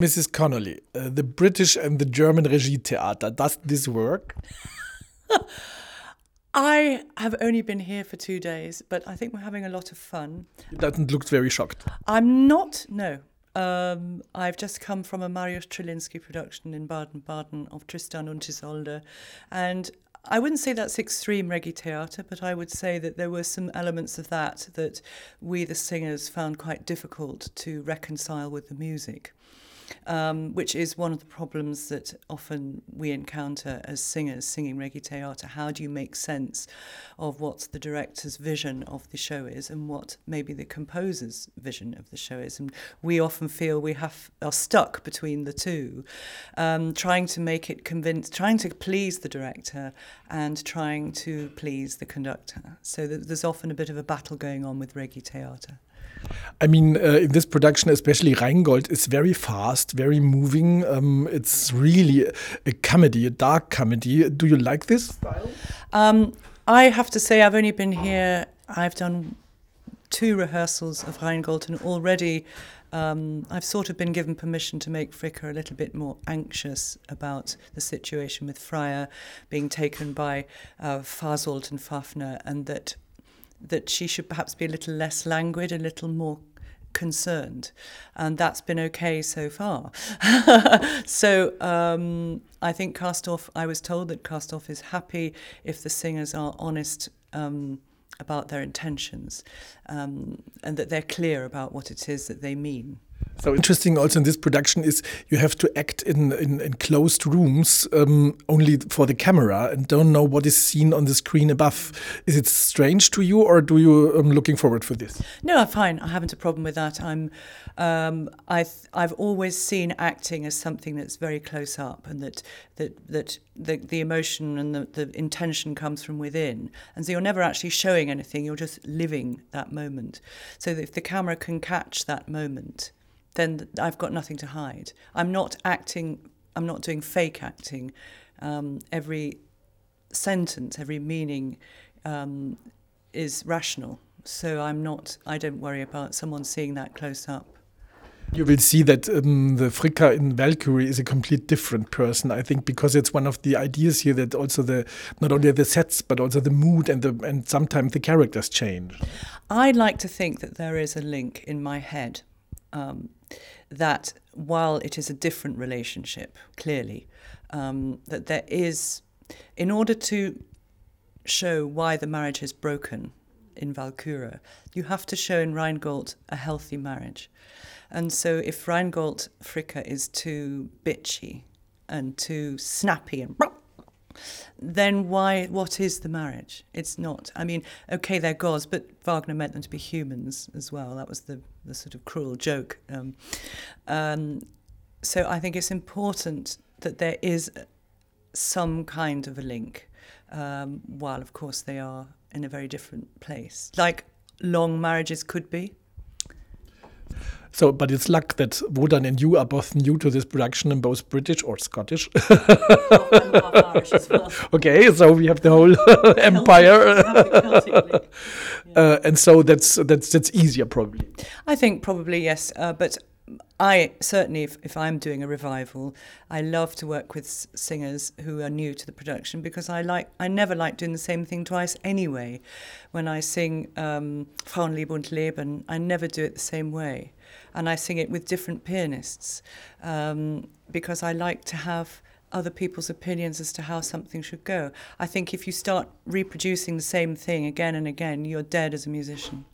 Mrs. Connolly, uh, the British and the German Regie Theater, does this work? I have only been here for two days, but I think we're having a lot of fun. It doesn't look very shocked. I'm not, no. Um, I've just come from a Mariusz Treliński production in Baden-Baden of Tristan und Isolde, and I wouldn't say that's extreme Regie theatre, but I would say that there were some elements of that that we, the singers, found quite difficult to reconcile with the music um, which is one of the problems that often we encounter as singers singing Regie theatre. How do you make sense of what the director's vision of the show is and what maybe the composer's vision of the show is? And we often feel we have are stuck between the two, um, trying to make it convince, trying to please the director and trying to please the conductor. So there's often a bit of a battle going on with Regie theatre. I mean, uh, in this production, especially Rheingold is very fast, very moving. Um, it's really a comedy, a dark comedy. Do you like this style? Um, I have to say, I've only been here, I've done two rehearsals of Rheingold, and already um, I've sort of been given permission to make Fricka a little bit more anxious about the situation with Freya being taken by uh, Fasolt and Fafner, and that that she should perhaps be a little less languid, a little more concerned. And that's been okay so far. so um, I think Castorf, I was told that Castorf is happy if the singers are honest. Um, about their intentions um, and that they're clear about what it is that they mean. So interesting also in this production is you have to act in, in, in closed rooms um, only for the camera and don't know what is seen on the screen above. Is it strange to you or do you um, looking forward for this? No, I'm fine. I haven't a problem with that. I'm, um, I've, I've always seen acting as something that's very close up and that, that, that the, the emotion and the, the intention comes from within. And so you're never actually showing anything, you're just living that moment. So if the camera can catch that moment, then I've got nothing to hide. I'm not acting, I'm not doing fake acting. Um, every sentence, every meaning um, is rational. So I'm not, I don't worry about someone seeing that close up. You will see that um, the Fricka in Valkyrie is a complete different person, I think, because it's one of the ideas here that also the not only the sets but also the mood and the and sometimes the characters change. I'd like to think that there is a link in my head um, that while it is a different relationship, clearly, um, that there is, in order to show why the marriage is broken in Valkyrie, you have to show in Rheingold a healthy marriage. And so if Rheingold Fricka is too bitchy and too snappy and then why what is the marriage? It's not i mean okay they're gods but wagner meant them to be humans as well. That was the, the sort of cruel joke. Um, um, so i think it's important that there is some kind of a link um, while of course they are in a very different place. Like long marriages could be so, but it's luck that Wotan and you are both new to this production and both British or Scottish. well. okay, so we have the whole empire, uh, and so that's that's that's easier probably. I think probably yes, uh, but I certainly, if, if I'm doing a revival, I love to work with singers who are new to the production because I like I never like doing the same thing twice anyway. When I sing um, Frauenliebe und Leben, I never do it the same way, and I sing it with different pianists um, because I like to have other people's opinions as to how something should go. I think if you start reproducing the same thing again and again, you're dead as a musician.